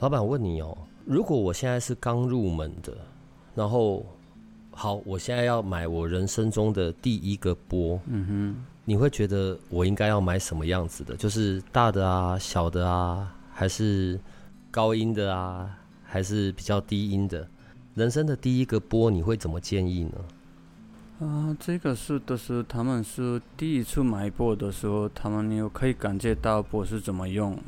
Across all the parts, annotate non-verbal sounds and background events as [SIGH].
老板，我问你哦，如果我现在是刚入门的，然后好，我现在要买我人生中的第一个波，嗯哼，你会觉得我应该要买什么样子的？就是大的啊，小的啊，还是高音的啊，还是比较低音的？人生的第一个波，你会怎么建议呢？啊、这个是的是他们是第一次买波的时候，他们有可以感觉到波是怎么用，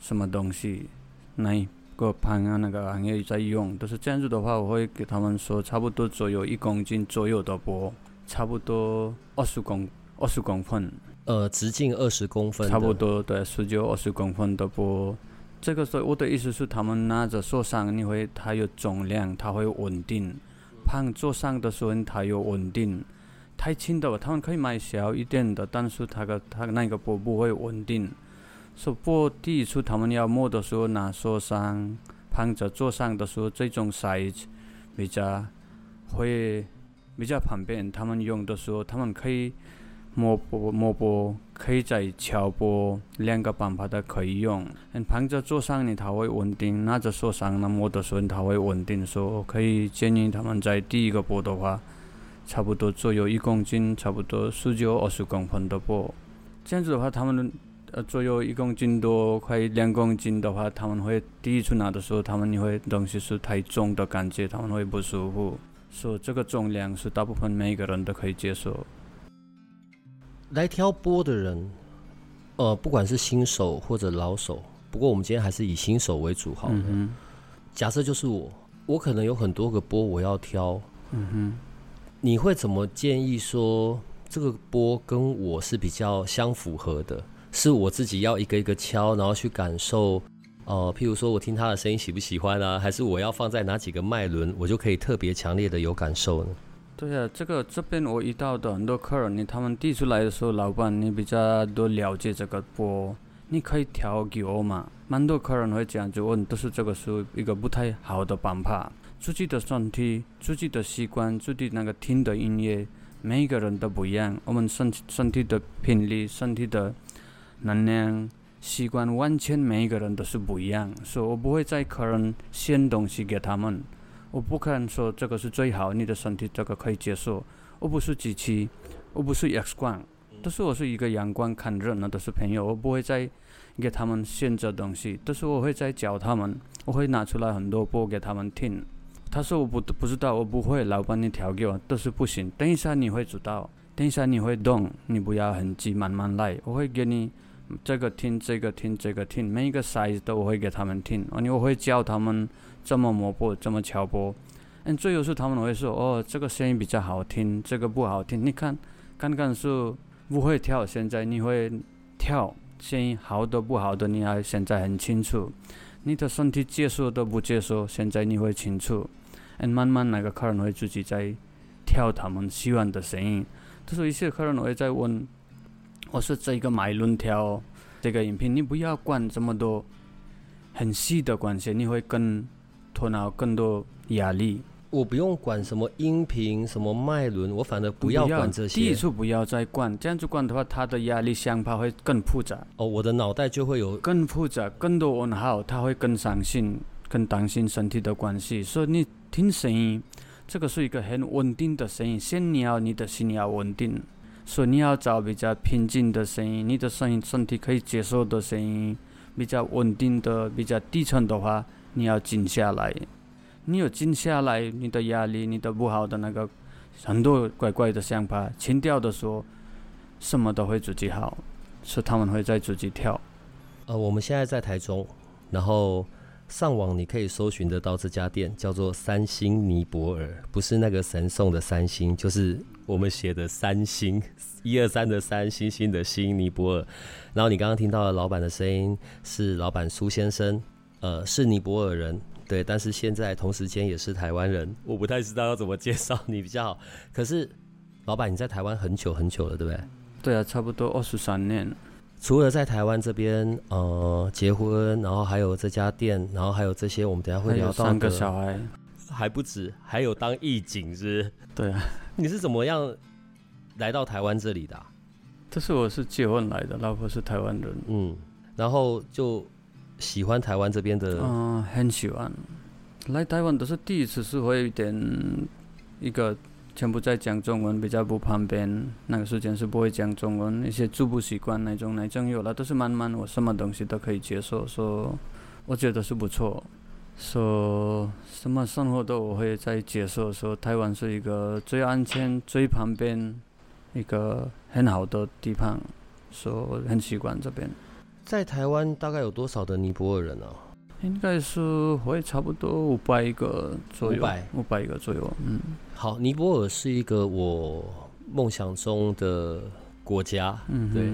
什么东西。哪个盘啊？那个行业在用，都是这样子的话，我会给他们说，差不多左右一公斤左右的波，差不多二十公二十公分。呃，直径二十公分。差不多对，十九二十公分的波。这个是我的意思是，他们拿着手上，你会它有重量，它会稳定。盘坐上的时候，它有稳定。太轻的，他们可以买小一点的，但是它的它那个波不会稳定。说钵第一次他们要摸的时候，拿手上盘着坐上的时候，这种 size 比较会比较方便。他们用的时候，他们可以摸钵摸钵，可以在敲钵，两个办法都可以用。嗯盘着坐上呢，它会稳定；拿着手上那摸的时候，它会稳定。所以可以建议他们在第一个钵的话，差不多左右一公斤，差不多十九二十公分的钵。这样子的话，他们。呃，左右一公斤多，快两公斤的话，他们会第一次拿的时候，他们你会东西是太重的感觉，他们会不舒服。所以这个重量是大部分每一个人都可以接受。来挑钵的人，呃，不管是新手或者老手，不过我们今天还是以新手为主好了。嗯。假设就是我，我可能有很多个钵我要挑。嗯哼。你会怎么建议说这个钵跟我是比较相符合的？是我自己要一个一个敲，然后去感受，呃，譬如说我听他的声音喜不喜欢啊？还是我要放在哪几个脉轮，我就可以特别强烈的有感受呢？对啊，这个这边我遇到的很多客人，你他们递出来的时候，老板你比较多了解这个波，你可以调给我嘛？蛮多客人会这样子问，都是这个是一个不太好的办法。自己的身体、自己的习惯、自己那个听的音乐，每一个人都不一样。我们身身体的频率、身体的。能量习惯完全每一个人都是不一样，所以我不会在客人献东西给他们，我不可能说这个是最好，你的身体这个可以接受。我不是机器，我不是 X 光，都是我是一个阳光看人，那都是朋友，我不会再给他们献这东西，都是我会再教他们，我会拿出来很多钵给他们听。他说我不不知道，我不会，老板你调给我都是不行。等一下你会知道，等一下你会懂，你不要很急，慢慢来，我会给你。这个听，这个听，这个听，每一个 size 都会给他们听，哦，我会教他们怎么摸钵，怎么敲拨。嗯，最后是他们会说，哦，这个声音比较好听，这个不好听。你看，刚刚是不会跳，现在你会跳，声音好的不好的，你还现在很清楚。你的身体接受都不接受，现在你会清楚。嗯，慢慢那个客人会自己在跳他们喜欢的声音。就是一些客人会在问。我是这个脉轮调这个音频，你不要管这么多很细的关系，你会更头脑更多压力。我不用管什么音频、什么脉轮，我反正不要管这些。第一次不要再管，这样子管的话，他的压力相怕会更复杂。哦，我的脑袋就会有更复杂、更多问号，他会更伤心、更担心身体的关系。所以你听声音，这个是一个很稳定的声音，先你要你的心要稳定。所以你要找比较平静的声音，你的声音身体可以接受的声音，比较稳定的、比较低沉的话，你要静下来。你有静下来，你的压力、你的不好的那个很多怪怪的想法清掉的时候，什么都会自己好。是他们会在自己跳。呃，我们现在在台中，然后上网你可以搜寻得到这家店，叫做三星尼泊尔，不是那个神送的三星，就是我们写的三星，一二三的三，星星的星，尼泊尔。然后你刚刚听到的老板的声音是老板苏先生，呃，是尼泊尔人，对，但是现在同时间也是台湾人，我不太知道要怎么介绍你比较好。可是老板你在台湾很久很久了，对不对？对啊，差不多二十三年。除了在台湾这边呃结婚，然后还有这家店，然后还有这些，我们等下会聊到的。三个小孩还不止，还有当义警是？对啊。你是怎么样来到台湾这里的啊？这是我是结婚来的，老婆是台湾人。嗯，然后就喜欢台湾这边的。嗯，很喜欢。来台湾都是第一次，是会有点一个。全部在讲中文，比较不方便。那个时间是不会讲中文，一些住不习惯那种，那种有了，都是慢慢我什么东西都可以接受。说，我觉得是不错。说什么生活都我会在接受。说台湾是一个最安全、最旁边一个很好的地方。说很习惯这边。在台湾大概有多少的尼泊尔人呢？应该是会差不多五百个左右，五百五百个左右，嗯。好，尼泊尔是一个我梦想中的国家，嗯，对，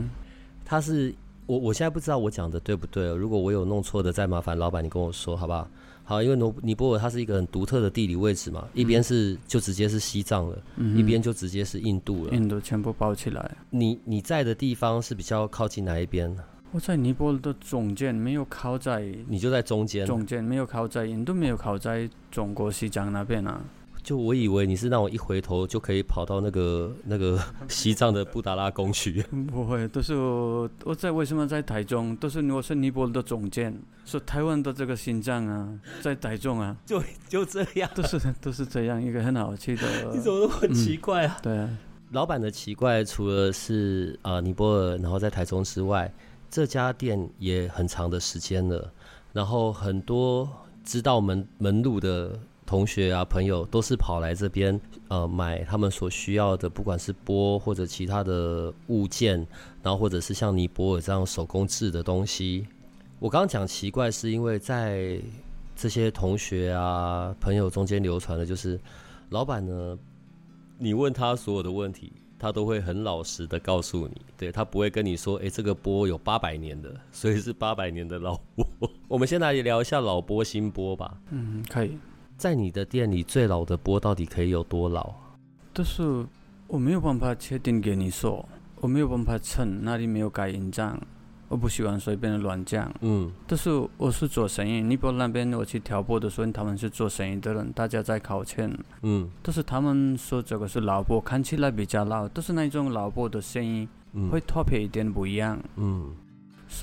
他是我我现在不知道我讲的对不对，如果我有弄错的，再麻烦老板你跟我说好不好？好，因为尼尼泊尔它是一个很独特的地理位置嘛，一边是就直接是西藏了，嗯、一边就直接是印度了，印度全部包起来。你你在的地方是比较靠近哪一边？我在尼泊尔的中间，没有靠在，你就在中间，中间没有靠在印度，没有靠在中国西藏那边啊。就我以为你是让我一回头就可以跑到那个 [LAUGHS] 那个 [LAUGHS] 西藏的布达拉宫去。[LAUGHS] 不会，都是我我在为什么在台中？都是我是尼泊尔的总监，是台湾的这个心脏啊，在台中啊，就就这样，都是都是这样一个很好去的。你怎么都很奇怪啊？嗯、对啊，老板的奇怪，除了是啊、呃、尼泊尔，然后在台中之外，这家店也很长的时间了，然后很多知道门门路的。同学啊，朋友都是跑来这边，呃，买他们所需要的，不管是钵或者其他的物件，然后或者是像尼泊尔这样手工制的东西。我刚刚讲奇怪，是因为在这些同学啊、朋友中间流传的，就是老板呢，你问他所有的问题，他都会很老实的告诉你，对，他不会跟你说，诶，这个钵有八百年的，所以是八百年的老钵。[LAUGHS] 我们先来聊一下老钵、新钵吧。嗯，可以。在你的店里，最老的波到底可以有多老？但是我没有办法确定给你说，我没有办法称，那里没有盖印章，我不喜欢随便的乱讲。嗯，但是我是做生意，尼泊尔那边我去挑拨的时候，他们是做生意的人，大家在考钱。嗯，但是他们说这个是老波，看起来比较老，但是那种老波的声音会特别一点不一样。嗯。所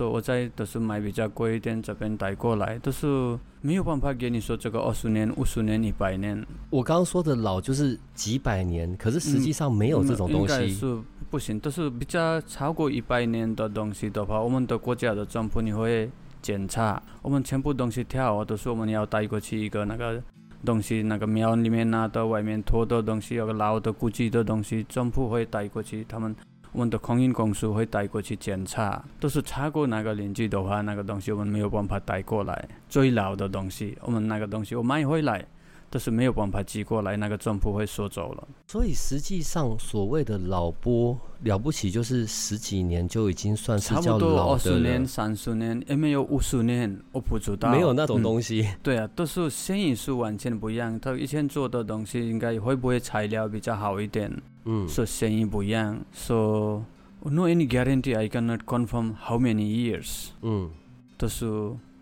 以我在都是买比较贵一点，这边带过来，都是没有办法给你说这个二十年、五十年、一百年。我刚刚说的老就是几百年，可是实际上没有这种东西。嗯、应该是不行，都是比较超过一百年的东西的话，我们的国家的政府你会检查，我们全部东西跳，都是我们要带过去一个那个东西，那个庙里面拿到外面拖的东西，有个老的古迹的东西，政府会带过去，他们。我们的空运公司会带过去检查，都是查过那个邻居的话，那个东西我们没有办法带过来。最老的东西，我们那个东西我买回来，都是没有办法寄过来，那个政府会收走了。所以实际上所谓的老波了不起，就是十几年就已经算是。差不多二十年、三十年，也没有五十年，我不知道。没有那种东西。嗯、对啊，都是生意是完全不一样。他以前做的东西，应该会不会材料比较好一点？嗯，说生意不一样。So no any guarantee I cannot confirm how many years。嗯，都是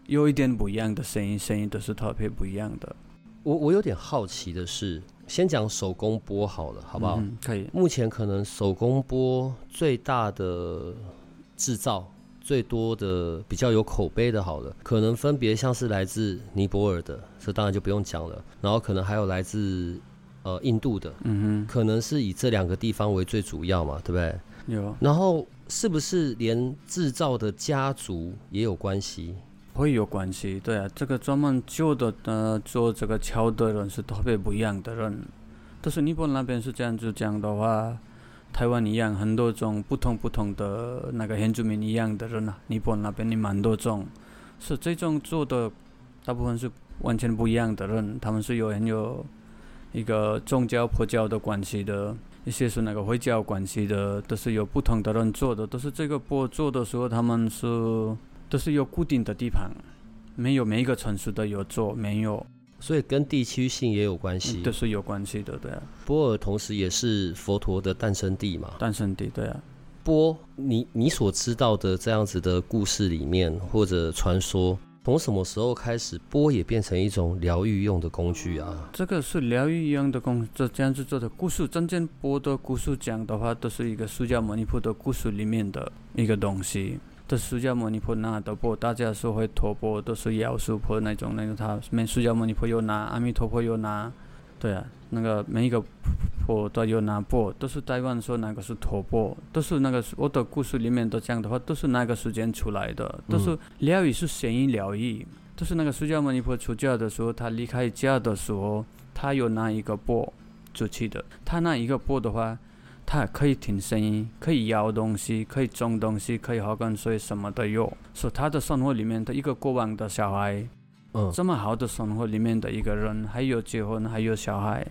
有一点不一样的生意，生意都是特别不一样的。我我有点好奇的是，先讲手工波好了，好不好？嗯，可以。目前可能手工波最大的制造最多的比较有口碑的，好了，可能分别像是来自尼泊尔的，这当然就不用讲了。然后可能还有来自呃印度的，嗯哼，可能是以这两个地方为最主要嘛，对不对？有。然后是不是连制造的家族也有关系？会有关系，对啊，这个专门做的呃做这个桥的人是特别不一样的人。但是尼泊尔那边是这样子讲的话，台湾一样很多种不同不同的那个原住民一样的人啊，尼泊尔那边也蛮多种，是这种做的大部分是完全不一样的人，他们是有很有一个宗教佛教的关系的，一些是那个回教关系的，都是有不同的人做的，都是这个波做的时候，他们是都是有固定的地盘，没有每一个城市都有做，没有。所以跟地区性也有关系，都、嗯就是有关系的，对啊。波尔同时也是佛陀的诞生地嘛，诞生地，对啊。波，你你所知道的这样子的故事里面，或者传说，从什么时候开始，波也变成一种疗愈用的工具啊？这个是疗愈用的工，这这样子做的故事，真正波的故事讲的话，都是一个释迦牟尼佛的故事里面的一个东西。这释迦牟尼佛拿的钵，大家说会托钵，都是药师钵那种，那个他没释迦牟尼佛又拿，阿弥陀佛又拿，对啊，那个每一个佛都有拿钵，都是台湾说那个是托钵，都是那个我的故事里面都讲的话，都是那个时间出来的，都是疗愈是神医疗愈，都是那个释迦牟尼佛出家的时候，他离开家的时候，他有拿一个钵出去的，他那一个钵的话。他可以听声音，可以咬东西，可以种东西，可以喝干水，什么都有。说他的生活里面的一个过往的小孩，嗯，这么好的生活里面的一个人，还有结婚，还有小孩，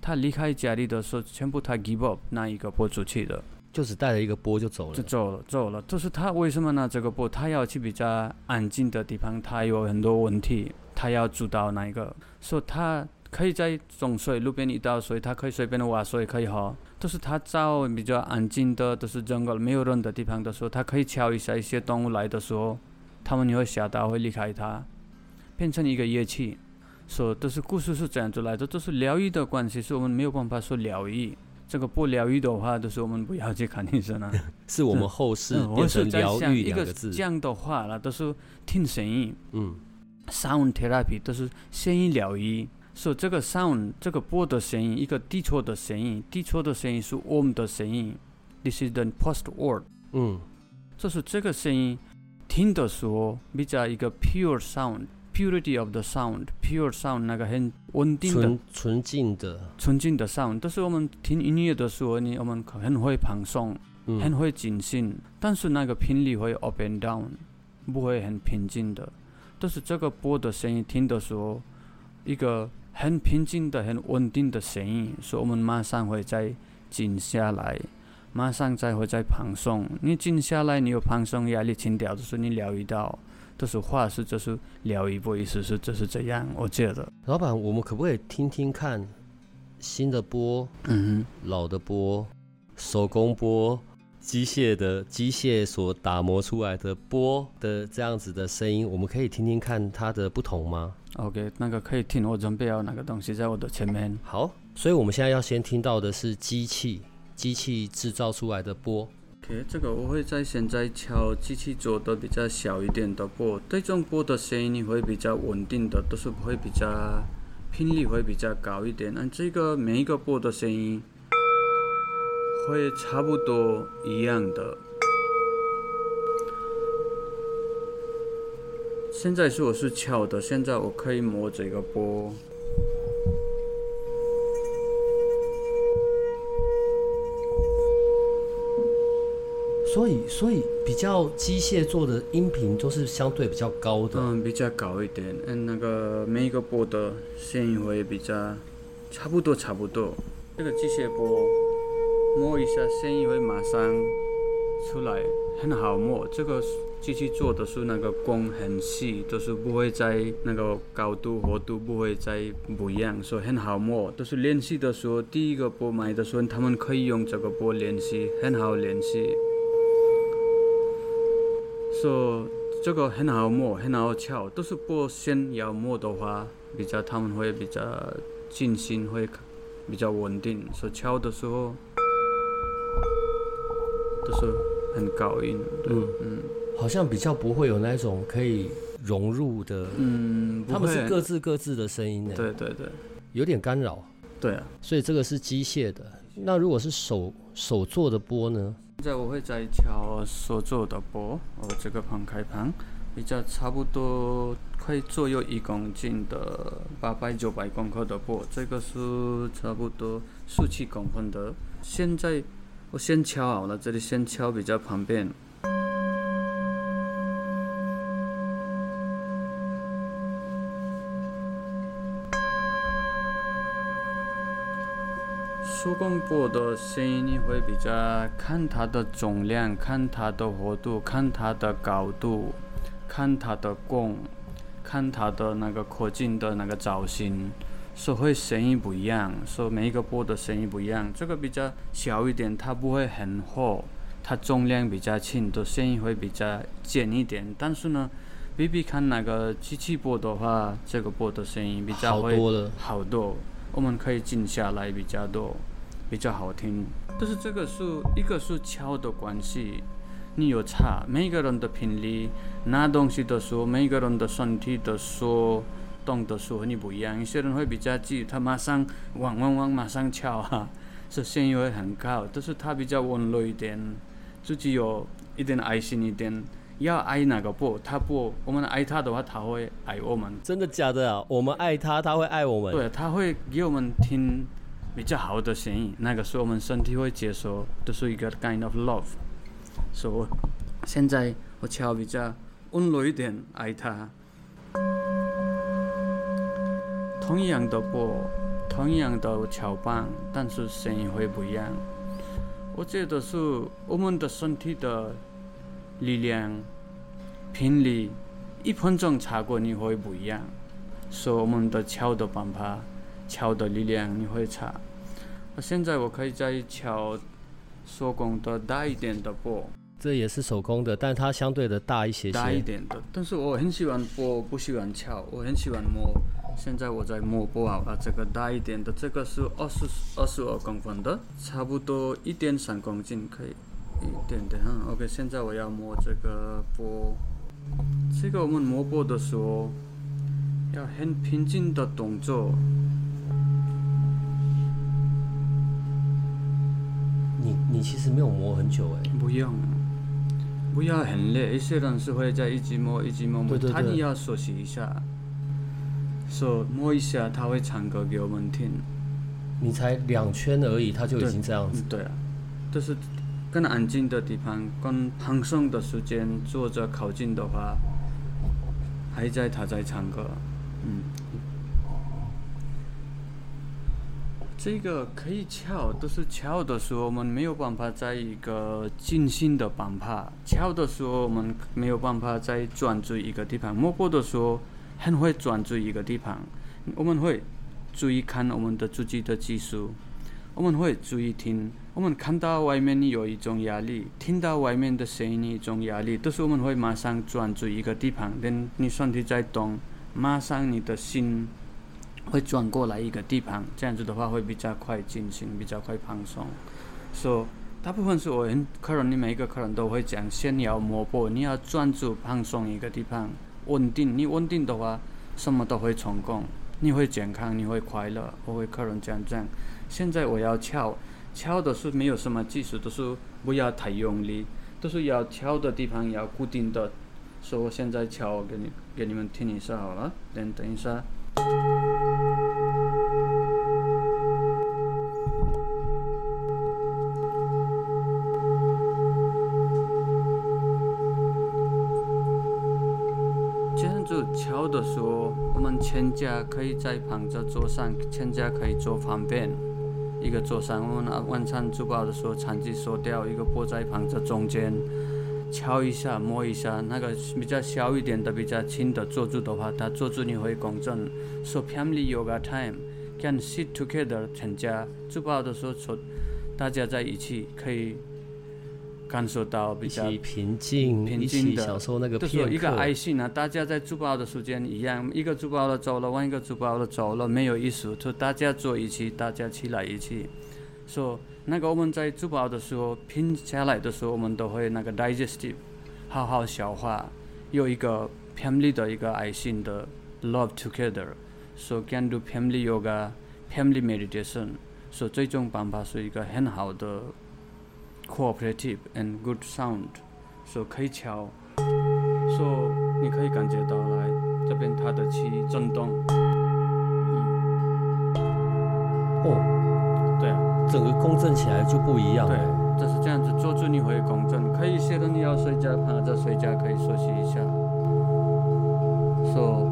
他离开家里的时候，全部他 give up 那一个播出去的，就只带了一个钵就走了，就走了，走了。就是他为什么拿这个钵？他要去比较安静的地方，他有很多问题，他要知道那一个，说他。可以在种水，路边一倒水，他可以随便的挖水可以喝。都是他找比较安静的，都是整个没有人的地方的时候，他可以敲一下一些动物来的时候，他们也会吓到，会离开他，变成一个乐器。说都是故事是这样子来的，都是疗愈的关系，是我们没有办法说疗愈。这个不疗愈的话，都是我们不要去看医生啊。[LAUGHS] 是我们后世变成疗愈两个字。这样的话了，都是听声音。嗯，sound therapy 都是声音疗愈。说、so, 这个 sound，这个波的声音，一个低错的声音，低错的声音是我们的声音。This is the post word。嗯，就是这个声音听的时候比较一个 pure sound，purity of the sound，pure sound 那个很稳定的、纯净的、纯净的 sound。都是我们听音乐的时候，你我们很会放松，嗯、很会静心，但是那个频率会 up and down，不会很平静的。都是这个波的声音听的时候，一个。很平静的、很稳定的声音，所以我们马上会再静下来，马上再会再放松。你静下来，你有放松、压力清掉，就是你疗愈到，这是话是就是疗愈，不意思是就是这样。我觉得，老板，我们可不可以听听看新的波，嗯哼，老的波，手工钵，机械的机械所打磨出来的波的这样子的声音，我们可以听听看它的不同吗？OK，那个可以听，我准备要那个东西在我的前面。好，所以我们现在要先听到的是机器，机器制造出来的波。OK，这个我会在现在敲机器做的比较小一点的钵，这种波的声音会比较稳定的，都是会比较频率会比较高一点。那这个每一个波的声音会差不多一样的。现在是我是翘的，现在我可以摸这个波。所以，所以比较机械做的音频都是相对比较高的。嗯，比较高一点。嗯，那个每一个波的声音会比较差不多，差不多。这个机械钵摸一下，声音会马上出来，很好摸。这个。机器做的是那个工很细，都、是不会在那个高度、厚度不会再不一样，所以很好摸。都、是练习的时候，第一个波买的时候，他们可以用这个波练习，很好练习。说、这个很好摸，很好敲。都、是钵先要摸的话，比较他们会比较静心，会比较稳定。说、敲的时候、就是很高音，对嗯。嗯好像比较不会有那种可以融入的，嗯，他们是各自各自的声音呢。对对对，有点干扰。对啊，所以这个是机械的。那如果是手手做的波呢？现在我会在敲手做的波，哦，这个旁开盘，比较差不多可以左右一公斤的八百九百公克的波，这个是差不多十七公分的。现在我先敲好了这里先敲比较方便。苏公布的声音会比较，看它的总量，看它的弧度，看它的高度，看它的弓，看它的那个扩镜的那个造型。所会声音不一样。所以每一个钵的声音不一样。这个比较小一点，它不会很厚，它重量比较轻，的声音会比较尖一点。但是呢，比比看那个机器钵的话，这个钵的声音比较会好多，我们可以静下来比较多，比较好听。但是这个是一个是敲的关系，你有差。每个人的频率拿东西的时候，每个人的身体的说动的时候你不一样。有些人会比较急，他马上汪汪汪马上敲哈，所以声音会很高。但是他比较温柔一点，自己有一点爱心一点。要爱哪个不，他不，我们爱他的话，他会爱我们。真的假的啊？我们爱他，他会爱我们。对，他会给我们听比较好的声音，那个是我们身体会接受，这是一个 kind of love。所以现在我敲比较温柔一点，爱他。同样的钵，同样的敲棒，但是声音会不一样。我觉得是我们的身体的。力量、频率，一分钟差过你会不一样。所以我们的敲的办法、敲的力量你会差。那现在我可以再敲手工的大一点的钵。这也是手工的，但它相对的大一些些。大一点的，但是我很喜欢钵，不喜欢敲。我很喜欢摸。现在我在摸钵好了，这个大一点的，这个是二十二十二公分的，差不多一点三公斤可以。一点点，嗯，OK。现在我要摸这个波，这个我们摸波的时候要很平静的动作。你你其实没有摸很久哎。不用，不要很累。一些人是会在一直摸，一直摸摸。他你要熟悉一下，说摸一下，他会唱歌给我们听。你才两圈而已，他就已经这样子。对，对啊，就是。更安静的地方，更放松的时间，坐着靠近的话，还在他在唱歌，嗯，这个可以翘，都是翘的时候，我们没有办法在一个静心的办法。敲的时候，我们没有办法再专注一个地方。摸过的时候，很会专注一个地方，我们会注意看我们的自己的技术。我们会注意听，我们看到外面你有一种压力，听到外面的声音一种压力，都是我们会马上专注一个地方。等你身体在动，马上你的心会转过来一个地方，这样子的话会比较快进行，比较快放松。所以大部分是我很客人，你每一个客人都会讲，先要摸钵，你要专注放松一个地方，稳定。你稳定的话，什么都会成功，你会健康，你会快乐。我为客人讲讲。现在我要敲，敲的是没有什么技术，都是不要太用力，都是要敲的地方要固定的。所以我现在敲给你给你们听一下好了，等等一下。子敲的时候，我们全家可以在旁着桌上，全家可以坐旁边。一个桌上，我们拿晚餐煮饱的时候，餐具收掉，一个钵在旁在中间，敲一下，摸一下，那个比较小一点的、比较轻的坐住的话，它坐住你会共振。So family yoga time can sit together，全家煮饱的时候坐，大家在一起可以。感受到比较平静，平静的，享受那个就是一个爱心啊！大家在珠宝的时间一样，一个珠宝的走了，另一个珠宝的走了，没有意思。就大家坐一起，大家起来一起。说、so, 那个我们在珠宝的时候拼下来的时候，我们都会那个 digestive，好好消化，有一个 family 的一个爱心的 love together。So can do family yoga, family meditation。所以这种办法是一个很好的。Cooperative and good sound，所以可以敲，所以你可以感觉到来这边它的气震动。嗯，哦，对啊，整个共振起来就不一样。对，就是这样子，坐住你会共振。可以，现在你要睡觉，趴着睡觉可以休息一下。所以，哦，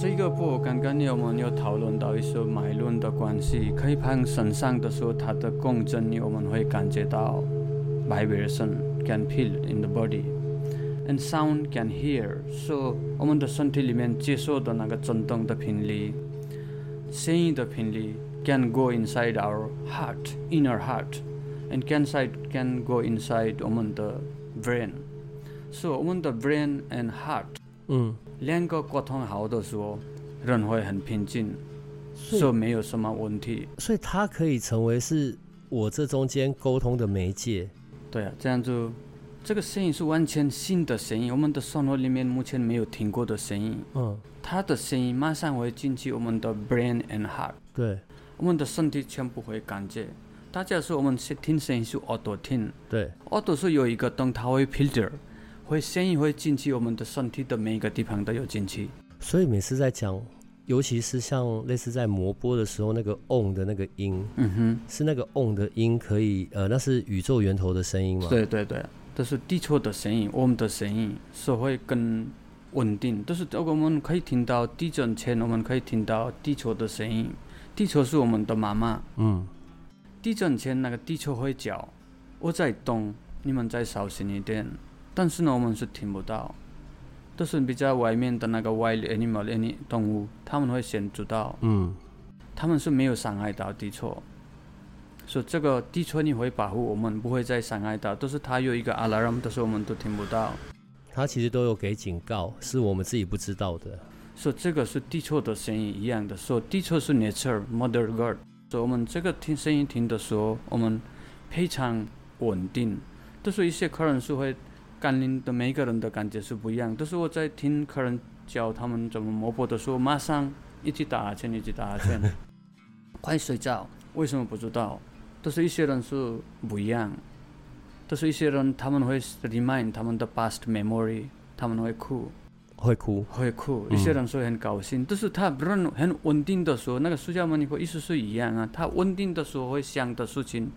这个波刚刚我们有讨论到一些脉轮的关系，可以拍身上的时候，它的共振，我们会感觉到 vibration can feel in the body and sound can hear。So 我们的身体里面接受的那个震动的频率，声音的频率 can go inside our heart, inner heart, and can side can go inside 我们的 brain。So 我们的 brain and heart， 嗯。两个沟通好的时候，人会很平静，说没有什么问题。所以它可以成为是我这中间沟通的媒介。对啊，这样就这个声音是完全新的声音，我们的生活里面目前没有听过的声音。嗯，它的声音马上会进去我们的 brain and heart。对，我们的身体全部会感觉。大家说我们是听声音是耳朵听，对，耳朵是有一个灯，它会 filter。会声音会进去我们的身体的每一个地方都有进去，所以每次在讲，尤其是像类似在磨波的时候，那个 on 的那个音，嗯哼，是那个 on 的音可以，呃，那是宇宙源头的声音吗？对对对，这是地球的声音，我们的声音，是会更稳定。都是如果我们可以听到地震前，我们可以听到地球的声音。地球是我们的妈妈，嗯，地震前那个地球会叫，我在动，你们再小心一点。但是呢，我们是听不到，都是比较外面的那个 wild animal any 动物，他们会先知道，嗯，他们是没有伤害到地球，所以这个地球你会保护我们，不会再伤害到，都是它有一个 alarm，但是我们都听不到，它其实都有给警告，是我们自己不知道的，所以这个是地球的声音一样的，所以地球是 nature mother god，所以我们这个听声音听的时候，我们非常稳定，都是一些客人是会。感应的每个人的感觉是不一样，都是我在听客人教他们怎么磨破的时候，马上一起打哈欠，一起打哈欠，[LAUGHS] 快睡觉。为什么不知道？都是一些人是不一样，都是一些人他们会 remind 他们的 past memory，他们会哭，会哭，会哭。一些人说很高兴，都、嗯、是他人很稳定的时候，那个释迦牟尼佛意思是一样啊，他稳定的时候会想的事情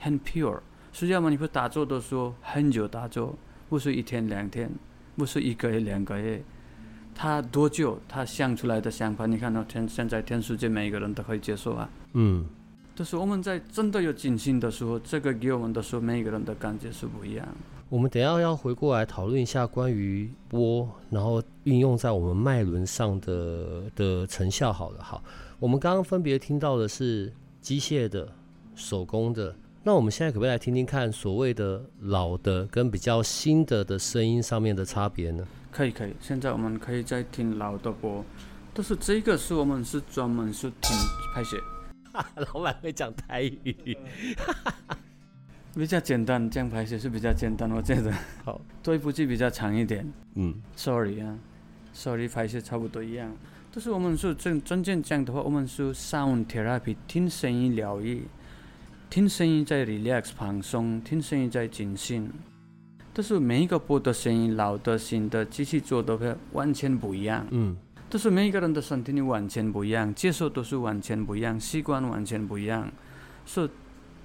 很 pure。释迦牟尼佛打坐的时候很久打坐。不是一天两天，不是一个月两个月，他多久他想出来的想法？你看到天现在全世界每一个人都可以接受啊。嗯，就是我们在真的有静心的时候，这个给我们的时候，每一个人的感觉是不一样。我们等一下要回过来讨论一下关于波，然后运用在我们脉轮上的的成效。好了，好，我们刚刚分别听到的是机械的、手工的。那我们现在可不可以来听听看所谓的老的跟比较新的的声音上面的差别呢？可以可以，现在我们可以再听老的波，但是这个是我们是专门是听拍写。[LAUGHS] 老板会讲台语，比较简单，这样拍写是比较简单，我觉得。好，对不起，比较长一点。嗯，sorry 啊，sorry，拍写差不多一样。但是我们是真真正讲的话，我们是 sound therapy，听声音疗愈。听声音在 relax 放松，听声音在静心，但是每一个波的声音，老的、新的，机器做的会完全不一样。嗯，但是每一个人的身体你完全不一样，接受都是完全不一样，习惯完全不一样。所以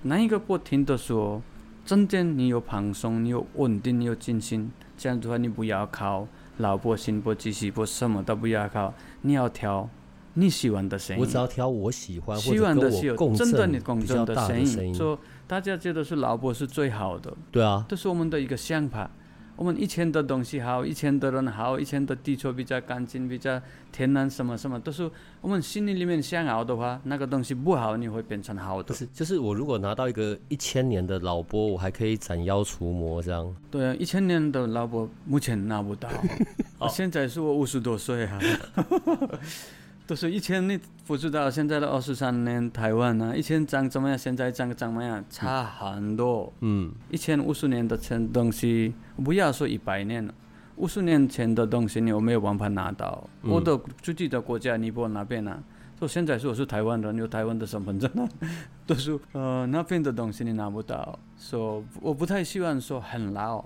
哪一个波听的时候，真正你有放松，你有稳定，你有静心，这样的话你不要靠老波、新波、机器波，什么都不要靠，你要调。你喜欢的声音，我只要挑我喜欢，喜欢的是有真的你共振的声音，说大家觉得是老波是最好的。对啊，这是我们的一个想法。我们以前的东西好，以前的人好，以前的地球比较干净，比较天然，什么什么都是我们心里里面想要的话，那个东西不好，你会变成好的。就是就是我如果拿到一个一千年的老波，我还可以斩妖除魔这样。对啊，一千年的老波目前拿不到，[LAUGHS] 现在是我五十多岁哈、啊。都是以前你不知道，现在的二十三年台湾啊，以前长怎么样，现在长怎么样，差很多。嗯，以前五十年的前东西，不要说一百年了，五十年前的东西你有没有办法拿到？嗯、我的自己的国家尼泊尔那边啊，说现在说我是台湾人，有台湾的身份证啊，[LAUGHS] 都是呃那边的东西你拿不到。说我不太希望说很老，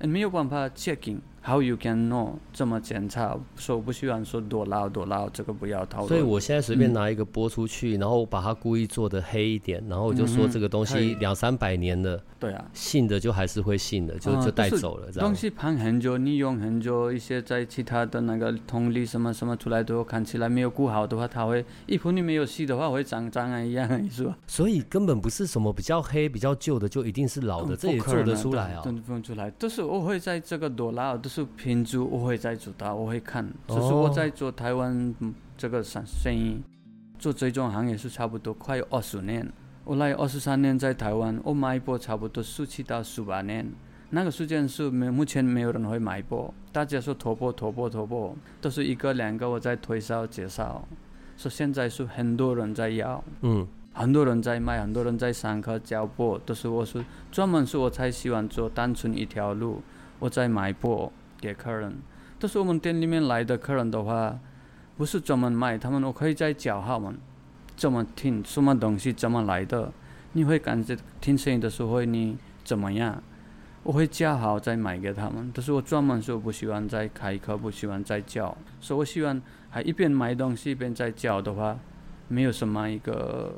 没有办法 checking How you can know？这么检查，说我不喜欢说多老多老，这个不要讨论。所以我现在随便拿一个播出去，嗯、然后我把它故意做的黑一点，然后我就说这个东西两三百年了，对啊，信的就还是会信的，就、嗯、就带走了。这样东西盘很久，你用很久，一些在其他的那个桶里什么什么出来都看起来没有顾好的话，它会衣服里没有洗的话会长脏啊一样，是吧？所以根本不是什么比较黑、比较旧的就一定是老的，嗯、这也做得出来啊、哦。做不出来，都是我会在这个多老都是品质。我会在做它，我会看。只是我在做台湾这个生生意，做这种行业是差不多快二十年。我来二十三年在台湾，我买波差不多十七到十八年。那个时间是没目前没有人会买波，大家说托钵托钵托钵，都是一个两个我在推销介绍。说现在是很多人在要，嗯，很多人在卖，很多人在上课教波，都是我是专门是我才喜欢做单纯一条路，我在买钵。给客人，但是我们店里面来的客人的话，不是专门买，他们我可以再教他们怎么听什么东西怎么来的，你会感觉听声音的时候你怎么样？我会教好再买给他们。但是我专门说不喜欢再开课，不喜欢再教，所以我希望还一边买东西一边在教的话，没有什么一个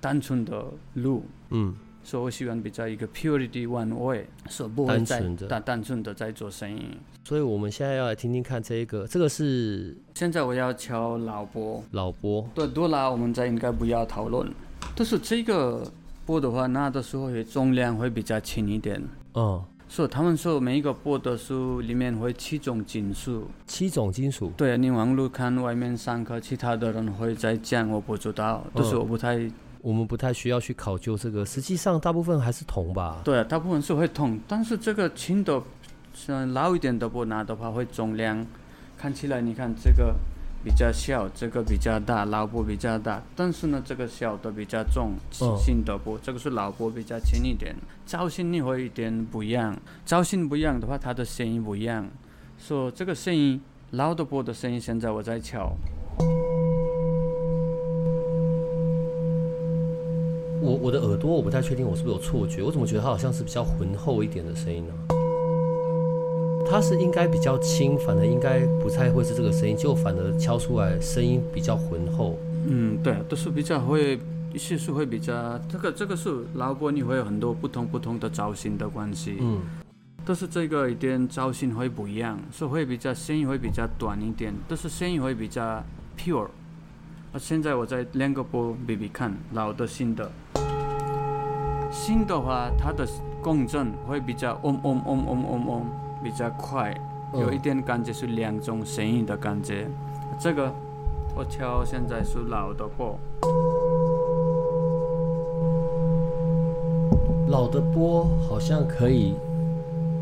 单纯的路。嗯。所以我喜欢比较一个 purity one way，所以不会在单单纯的在做生意。所以我们现在要来听听看这一个，这个是现在我要敲老波。老波。对，多拉我们再应该不要讨论。但是这个波的话，那的时候也重量会比较轻一点。嗯。所以他们说每一个波的书里面会七种金属。七种金属。对，你网络看外面上课，其他的人会在讲，我不知道，但是我不太。嗯我们不太需要去考究这个，实际上大部分还是铜吧。对啊，大部分是会铜，但是这个轻的，像老一点的波拿的话会重量。看起来你看这个比较小，这个比较大，老波比较大，但是呢这个小的比较重，轻的波，这个是老波比较轻一点，造型你会一点不一样，造型不一样的话它的声音不一样，说这个声音老的波的声音现在我在敲。我我的耳朵我不太确定，我是不是有错觉？我怎么觉得它好像是比较浑厚一点的声音呢？它是应该比较轻，反而应该不太会是这个声音，就反而敲出来声音比较浑厚。嗯，对，都是比较会，一些是会比较这个这个是老钵，你会有很多不同不同的造型的关系。嗯，但是这个一点造型会不一样，所以会比较声音会比较短一点，但是声音会比较 pure。啊，现在我在两个波比比看，老的新的。新的话，它的共振会比较嗡嗡嗡嗡嗡嗡，比较快，有一点感觉是两种声音的感觉。这个我敲现在是老的波，老的波好像可以。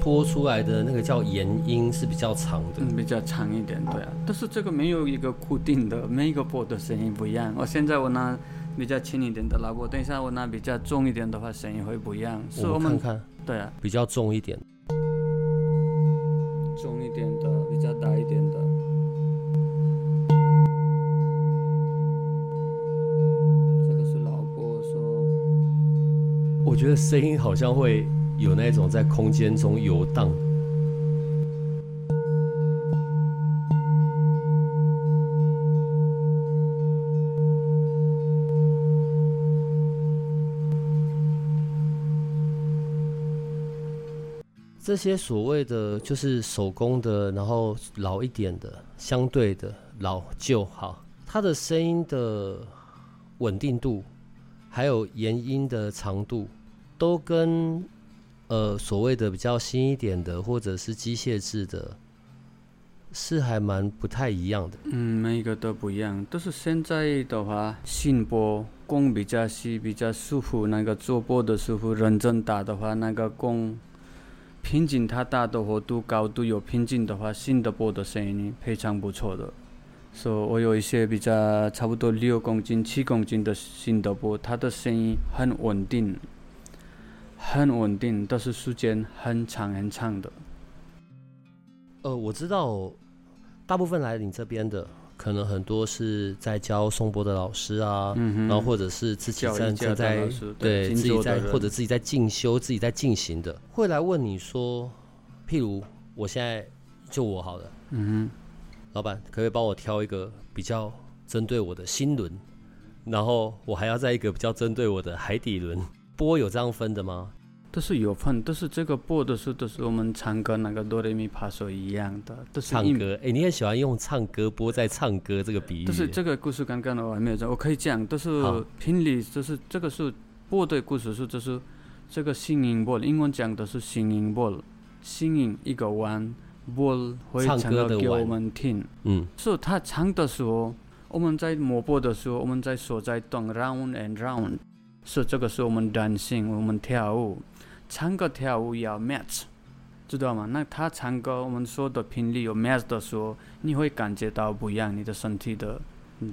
拨出来的那个叫延音是比较长的，嗯，比较长一点，对啊。但是这个没有一个固定的，每一个波的声音不一样。我现在我拿比较轻一点的老钵，等一下我拿比较重一点的话，声音会不一样。我们看看，对啊，比较重一点，重一点的，比较大一点的。这个是老波说，我觉得声音好像会。有那种在空间中游荡。这些所谓的就是手工的，然后老一点的，相对的老旧好，它的声音的稳定度，还有延音的长度，都跟。呃，所谓的比较新一点的，或者是机械制的，是还蛮不太一样的。嗯，每一个都不一样。都是现在的话，新波弓比较细，比较舒服。那个做波的师傅认真打的话，那个弓瓶颈它打的弧度高度有瓶颈的话，新的波的声音非常不错的。所以我有一些比较差不多六公斤、七公斤的新的波，它的声音很稳定。很稳定，都是时间很长很长的。呃，我知道，大部分来你这边的，可能很多是在教颂钵的老师啊，嗯、然后或者是自己在正在对，对自己在或者自己在进修、自己在进行的，会来问你说，譬如我现在就我好了。嗯哼，老板，可不可以帮我挑一个比较针对我的心轮？然后我还要在一个比较针对我的海底轮。波有这样分的吗？都是有分，都是这个播的时候，都是我们唱歌那个哆来咪发嗦一样的，都是唱歌。哎，你很喜欢用唱歌播在唱歌这个比喻。都是这个故事刚刚我还没有讲，我可以讲，都是频率，就是这个是播的故事是，就是这个心音钵，英文讲的是心音钵，心音一个弯，钵会唱歌给我们听。嗯，所以他唱的时候。我们在摸钵的时候，我们在手在动，round and round，是这个是我们 dancing，我们跳舞，唱歌跳舞要 match，知道吗？那他唱歌，我们说的频率有 match 的时候，你会感觉到不一样，你的身体的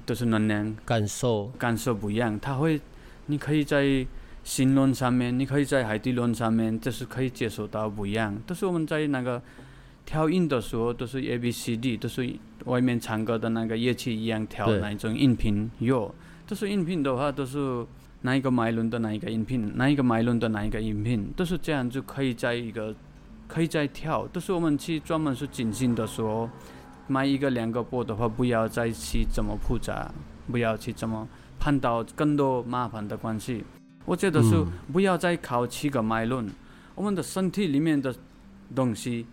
都是能量感受感受不一样。他会，你可以在心轮上面，你可以在海底轮上面，就是可以接受到不一样。都是我们在那个。调音的时候都是 A B C D，都是外面唱歌的那个乐器一样调那一种音频。有，都是音频的话都是哪一个脉轮的哪一个音频，哪一个脉轮的哪一个音频，都是这样就可以在一个可以再调。都是我们去专门是进行的时候，买一个两个波的话，不要再去这么复杂，不要去这么碰到更多麻烦的关系。我觉得是不要再考七个脉轮，我们的身体里面的东西。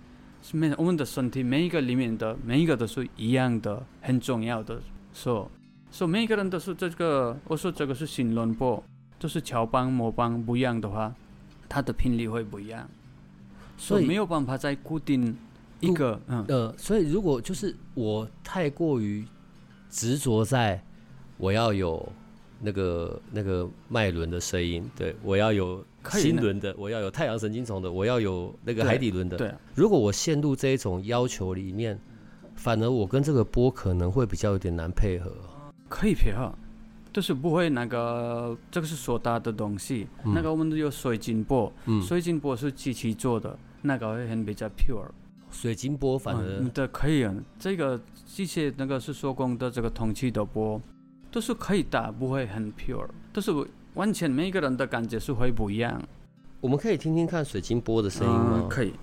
是每我们的身体每一个里面的每一个都是一样的，很重要的。说说每一个人都是这个，我说这个是新轮波，就是乔帮魔帮不一样的话，它的频率会不一样，所以没有办法再固定一个。嗯呃，所以如果就是我太过于执着在我要有那个那个脉轮的声音，对我要有。心轮的，我要有太阳神经丛的，我要有那个海底轮的。对，对。如果我陷入这一种要求里面，反而我跟这个波可能会比较有点难配合。可以配合，就是不会那个，这个是所搭的东西。嗯、那个我们都有水晶波，嗯、水晶波是机器做的，那个会很比较 pure。水晶波反而、嗯、对，可以。这个机械那个是手工的，这个铜器的波都是可以打，不会很 pure，都是。完全每一个人的感觉是会不一样。我们可以听听看水晶波的声音吗？嗯，可以。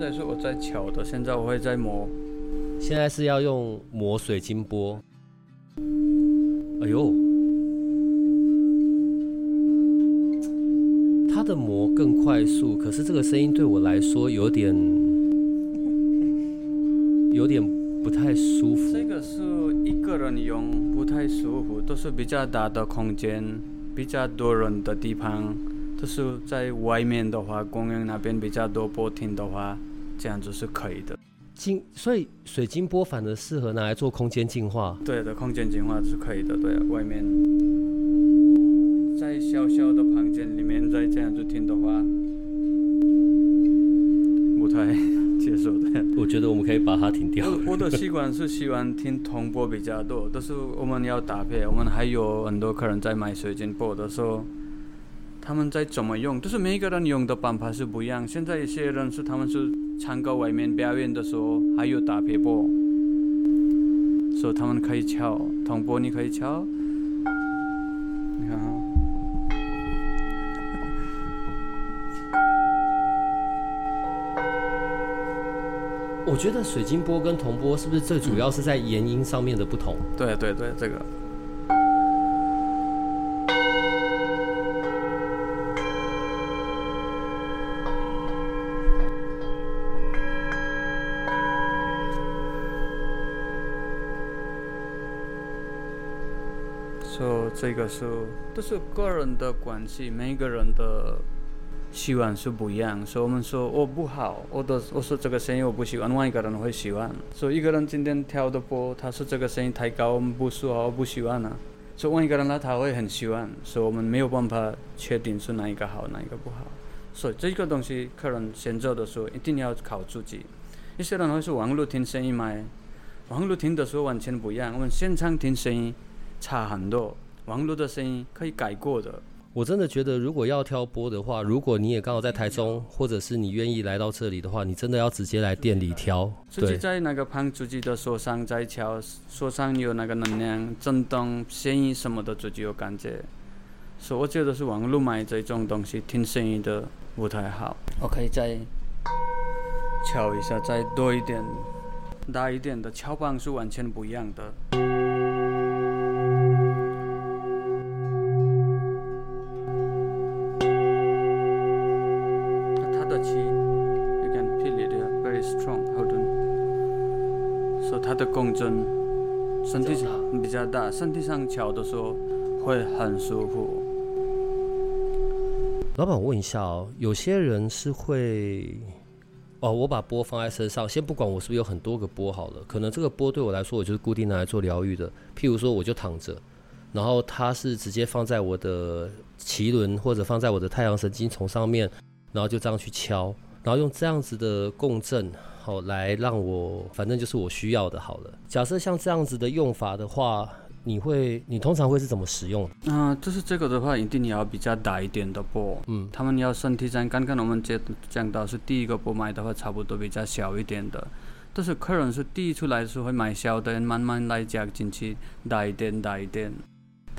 现在是我在敲的，现在我会在磨。现在是要用磨水晶波。哎呦，它的磨更快速，可是这个声音对我来说有点，有点。不太舒服。这个是一个人用不太舒服，都是比较大的空间，比较多人的地方，都是在外面的话，公园那边比较多钵厅的话，这样子是可以的。净，所以水晶波反而适合拿来做空间净化。对的，空间净化是可以的。对，外面在小小的房间里面再这样子听的话，不太。接受的，我觉得我们可以把它停掉。我的习惯是喜欢听铜波比较多，但是我们要搭配。我们还有很多客人在买水晶波的时候，他们在怎么用，就是每一个人用的办法是不一样。现在一些人是他们是唱歌外面表演的时候，还有搭配钵，所以他们可以敲铜钵，你可以敲。你看。我觉得水晶波跟铜钵是不是最主要是在延音上面的不同？嗯、对对对，这个。这个是都是个人的关系，每个人的。喜欢是不一样，所以我们说我不好，我的我说这个声音我不喜欢，另一个人会喜欢。所以一个人今天跳的钵，他说这个声音太高，我们不说好，我不喜欢啊。所以另一个人呢，他会很喜欢，所以我们没有办法确定是哪一个好，哪一个不好。所以这个东西，客人选择的时候一定要靠自己。一些人会说网络听声音嘛，网络听的时候完全不一样，我们现场听声音差很多，网络的声音可以改过的。我真的觉得，如果要挑拨的话，如果你也刚好在台中，或者是你愿意来到这里的话，你真的要直接来店里挑。自己在那个旁自己的手上在敲，手上有那个能量震动、声音什么的，自己有感觉。所以我觉得是网络买这种东西听声音的不太好。我可以再敲一下，再多一点、大一点的敲棒是完全不一样的。它的气，you can feel it very strong。Hold on。所以它的共振，身体上比较大，身体上敲的时候会很舒服。老板，我问一下哦，有些人是会哦，我把波放在身上，先不管我是不是有很多个波好了，可能这个波对我来说，我就是固定拿来做疗愈的。譬如说，我就躺着，然后它是直接放在我的脐轮或者放在我的太阳神经丛上面，然后就这样去敲，然后用这样子的共振，好来让我，反正就是我需要的。好了，假设像这样子的用法的话。你会，你通常会是怎么使用？嗯、呃，就是这个的话，一定要比较大一点的波。嗯，他们要身体上，刚刚我们讲讲到是第一个波买的话，差不多比较小一点的。但是客人是第一出来的时候会买小的，慢慢来加进去，大一点，大一点。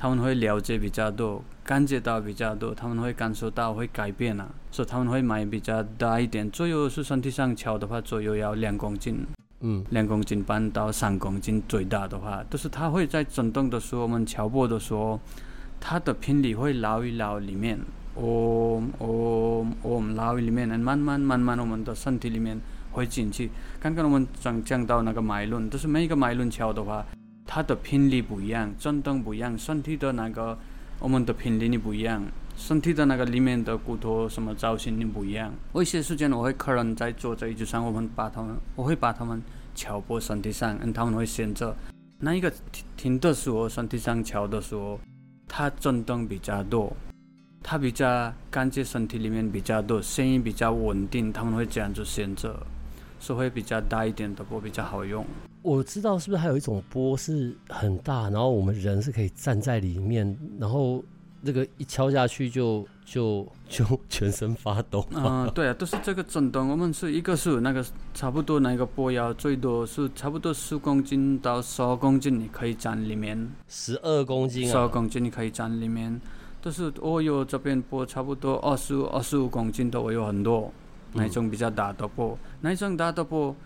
他们会了解比较多，感觉到比较多，他们会感受到会改变啊，所以他们会买比较大一点。左右是身体上敲的话，左右要两公斤。嗯，两公斤半到三公斤最大的话，都、就是它会在震动的时候，我们敲拨的时候，它的频率会捞一捞里面，哦哦哦，捞里面，慢慢慢慢，我们的身体里面会进去。刚刚我们讲讲到那个脉轮，都、就是每一个脉轮敲的话，它的频率不一样，震动不一样，身体的那个我们的频率不一样。身体的那个里面的骨头什么造型不一样。我一些时间我会客人在坐这椅子上，我们把他们，我会把他们敲拨身体上，嗯，他们会选择那一个听听的时候，身体上敲的时候，它震动比较多，它比较感觉身体里面比较多，声音比较稳定，他们会这样子选择，所以会比较大一点的钵比较好用。我知道是不是还有一种波是很大，然后我们人是可以站在里面，然后。那个一敲下去就就就全身发抖。嗯、呃，对啊，都是这个震动。我们是一个是那个差不多那个波要最多是差不多十公斤到十二公斤，你可以站里面。十二公斤啊！十二公斤你可以站里面。都是我有这边波差不多二十五、二十五公斤的，我有很多。那种比较大的波，那种大的钵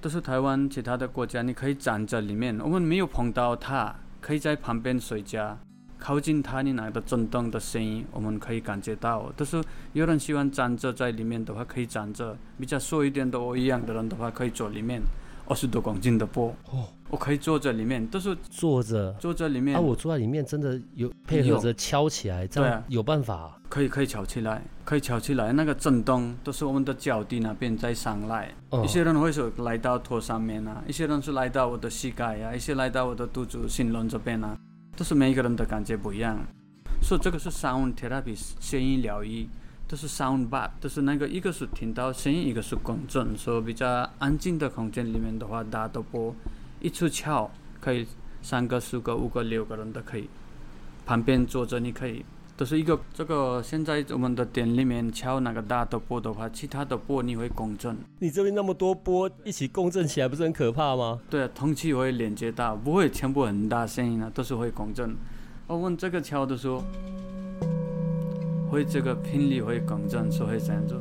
都是台湾其他的国家，你可以站在里面。我们没有碰到它，可以在旁边睡觉。靠近它，你那个震动的声音，我们可以感觉到。但是有人喜欢站着在里面的话，可以站着；比较瘦一点的我一样的人的话，可以坐里面。二十多公斤的钵，哦，我可以坐在里面，都是坐着坐在里面。啊，我坐在里面真的有配合着敲起来，这样有办法、啊。可以可以敲起来，可以敲起来。那个震动都是我们的脚底那边在上来。哦、一些人会说来到头上面啊，一些人是来到我的膝盖啊，一些来到我的肚子心轮这边啊。都是每一个人的感觉不一样，所以这个是 sound therapy 声音疗愈，都是 sound bath，都是那个一个是听到声音，一个是共振，所以比较安静的空间里面的话，大的钵一出敲可以三个、四个、五个、六个人都可以，旁边坐着你可以。都是一个这个，现在我们的店里面敲那个大的波的话，其他的波你会共振。你这边那么多波一起共振起来，不是很可怕吗？对啊，通气会连接到，不会全部很大声音啊，都是会共振。我问这个敲的时候，会这个频率会共振，所以会这样子。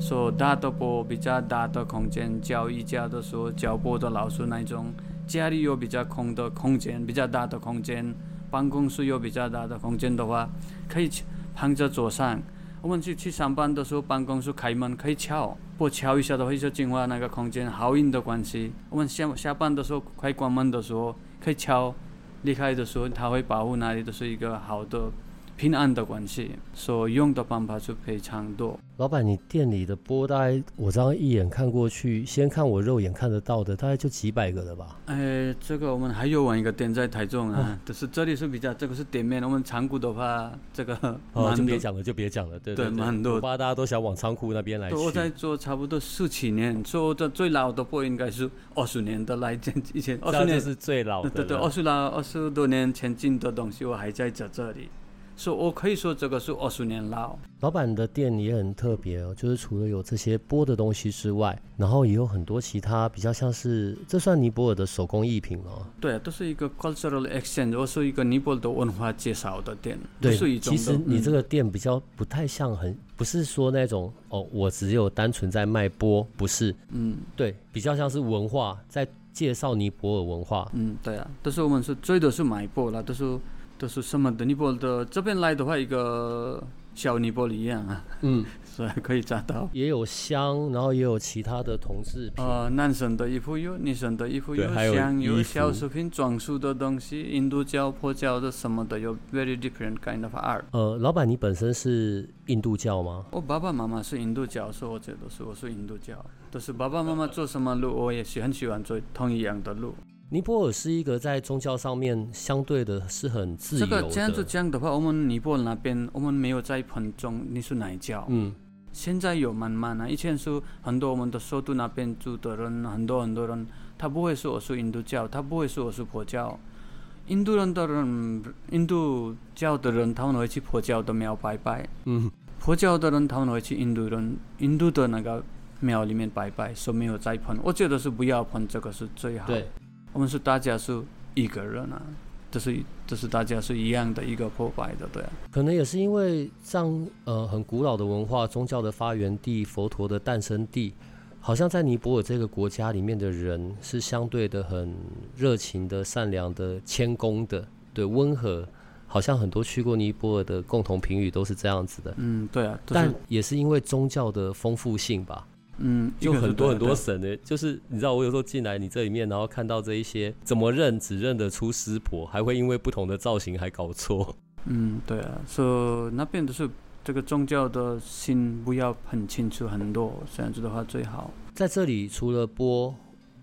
说大的波比较大的空间，教瑜伽的时候，教钵的老师那种，家里有比较空的空间，比较大的空间。办公室有比较大的空间的话，可以放在桌上。我们去去上班的时候，办公室开门可以敲，不敲一下的话就净化那个空间，好运的关系。我们下下班的时候快关门的时候可以敲，离开的时候它会保护那里，都是一个好的。平安的关系，所用的方法是非常多。老板，你店里的波，大概我这样一眼看过去，先看我肉眼看得到的，大概就几百个了吧？哎，这个我们还有玩一个店在台中啊，就、啊、是这里是比较，这个是店面。我们仓库的话，这个哦，就别讲了，就别讲了。对对，对，蛮多。我怕大家都想往仓库那边来。我在做差不多十七年，做的最老的波应该是二十年的来进，以前二十年是最老的。对对，二十老二十多年前进的东西，我还在这这里。所以我可以说这个是二十年老。老板的店也很特别哦，就是除了有这些钵的东西之外，然后也有很多其他比较像是，这算尼泊尔的手工艺品哦。对，都是一个 cultural exchange，我是一个尼泊尔的文化介绍的店。对，是一种其实你这个店比较不太像很，不是说那种哦，我只有单纯在卖钵，不是。嗯，对，比较像是文化，在介绍尼泊尔文化。嗯，对啊，都是我们是最多是买钵啦，都是都是什么的尼泊尔的这边来的话，一个。小尼泊尔一样啊，嗯，[LAUGHS] 所以可以找到，也有香，然后也有其他的铜制品。呃，男生的衣服有，女生的衣服有，香有小饰品、装饰的东西，印度教、佛教的什么的有，very different kind of art。呃，老板，你本身是印度教吗？我爸爸妈妈是印度教，所以我觉得是我是印度教，都是爸爸妈妈做什么路，我也是很喜欢做同一样的路。尼泊尔是一个在宗教上面相对的是很自由的。这个这样子讲的话，我们尼泊尔那边我们没有在盆中，你是哪一教？嗯，现在有慢慢啊，以前是很多我们的首都那边住的人，很多很多人，他不会说我是印度教，他不会说我是佛教。印度人的人，印度教的人，他们会去佛教的庙拜拜。嗯，佛教的人，他们会去印度人印度的那个庙里面拜拜，说没有在碰。我觉得是不要碰，这个是最好。对。我们是大家是一个人啊，这是这是大家是一样的一个破败的，对啊。可能也是因为像，呃，很古老的文化，宗教的发源地，佛陀的诞生地，好像在尼泊尔这个国家里面的人是相对的很热情的、善良的、谦恭的，对，温和。好像很多去过尼泊尔的共同评语都是这样子的。嗯，对啊。但也是因为宗教的丰富性吧。嗯，就很多很多神的，就是你知道，我有时候进来你这里面，然后看到这一些，怎么认只认得出师婆，还会因为不同的造型还搞错。嗯，对啊，说、so, 那边都是这个宗教的心不要很清楚很多，这样子的话最好。在这里除了波，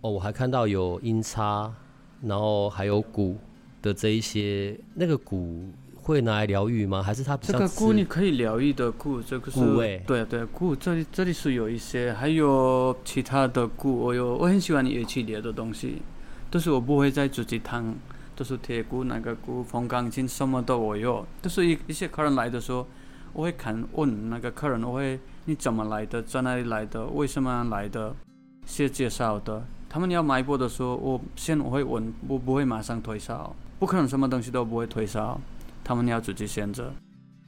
哦，我还看到有音叉，然后还有鼓的这一些，那个鼓。会拿来疗愈吗？还是它比较？这个鼓你可以疗愈的鼓，这个是。对对，鼓这里这里是有一些，还有其他的鼓。我有我很喜欢乐器类的东西，都是我不会再自己弹，都是铁鼓、那个鼓、风钢琴什么的我有。都是一一些客人来的时候，我会看问那个客人，我会你怎么来的，在哪里来的，为什么来的，写介绍的。他们要买钵的时候，我先我会问，我不会马上推销，不可能什么东西都不会推销。他们要自己选择，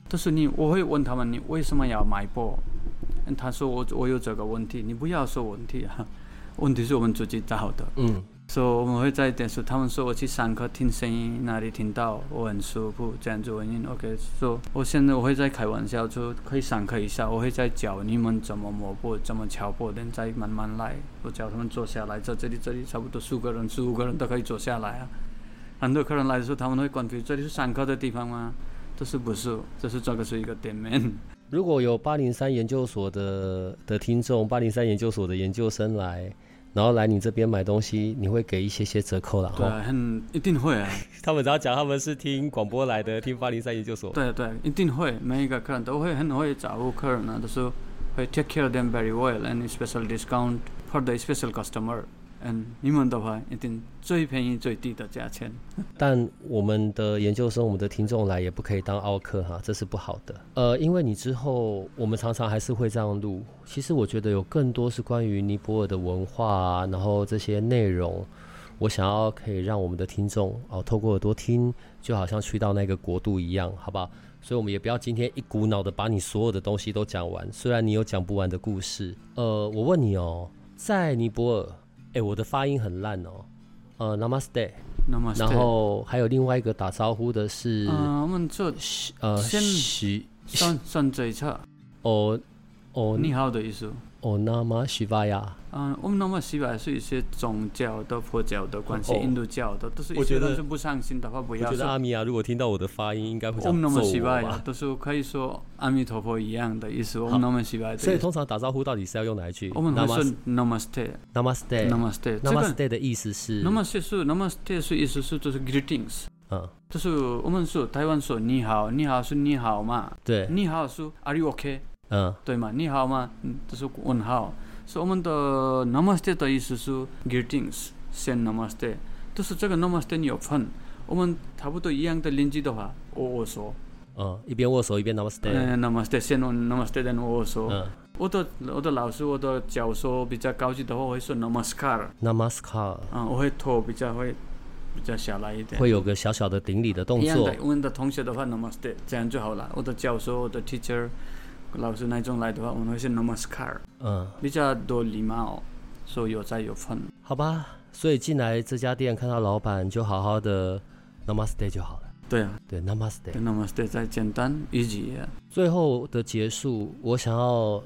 但是你我会问他们，你为什么要买钵？他说我我有这个问题，你不要说问题啊，[LAUGHS] 问题是我们自己找的。嗯，所以我们会在电视，他们说我去上课听声音，哪里听到我很舒服，这样子原因。OK，说、so, 我现在我会在开玩笑，说可以上课一下，我会再教你们怎么摸钵，怎么敲钵，等再慢慢来。我教他们坐下来，在这里这里差不多十个人、十五个人都可以坐下来啊。很多客人来的时候，他们会关注这里是上课的地方吗？这是不是？这是这个是一个店面。如果有八零三研究所的的听众，八零三研究所的研究生来，然后来你这边买东西，你会给一些些折扣啦？对，很一定会啊。[LAUGHS] 他们只要讲他们是听广播来的，听八零三研究所。对对，一定会。每一个客人都会很会照顾客人啊，都是会 take care them very well and special discount for the special customer。嗯，你们的话一定最便宜最低的价钱。[LAUGHS] 但我们的研究生、我们的听众来也不可以当奥客哈，这是不好的。呃，因为你之后我们常常还是会这样录。其实我觉得有更多是关于尼泊尔的文化啊，然后这些内容，我想要可以让我们的听众哦，透过耳朵听，就好像去到那个国度一样，好不好？所以我们也不要今天一股脑的把你所有的东西都讲完，虽然你有讲不完的故事。呃，我问你哦，在尼泊尔。哎、欸，我的发音很烂哦。呃，Namaste，Namaste，然后还有另外一个打招呼的是，呃、我们这呃，先算算这一侧。哦哦，你好的意思。哦，那么西班牙？嗯，我们那么西班牙是一些宗教的、佛教的关系，印度教的，都是一些都是不相信的话，不要。我觉得阿弥啊，如果听到我的发音，应该会。我们那么西巴呀，都是可以说阿弥陀佛一样的意思。我们那么西班牙。所以通常打招呼到底是要用哪一句？我们会说 Namaste，Namaste，Namaste。的意思是？Namaste 是 Namaste 是意思是就是 greetings。嗯。就是我们说台湾说你好，你好是你好嘛？对。你好是 Are you okay？嗯，对嘛？你好吗？嗯，这是问号。所以我们的 Namaste 的意思是 Greetings，先 Namaste。就是这个 Namaste 你有分，我们差不多一样的年纪的话，我我说，嗯，一边握手一边 Namaste。嗯，Namaste 先 Namaste 再握手。嗯，我的我的老师，我的教授比较高级的话，我会说 Namaskar。Namaskar。嗯，我会头比较会比较下来一点。会有个小小的顶礼的动作。一样的，我的同学的话 Namaste，这样就好了。我的教授、我的 teacher、老师那种来的话，我们会是 Namaskar。嗯，比较多礼貌，所以有在有分。好吧，所以进来这家店看到老板，就好好的 Namaste 就好了。对啊，对，Namaste，Namaste，再简单一级。最后的结束，我想要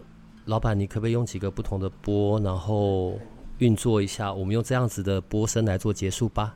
老板，你可不可以用几个不同的波，然后运作一下？我们用这样子的波声来做结束吧。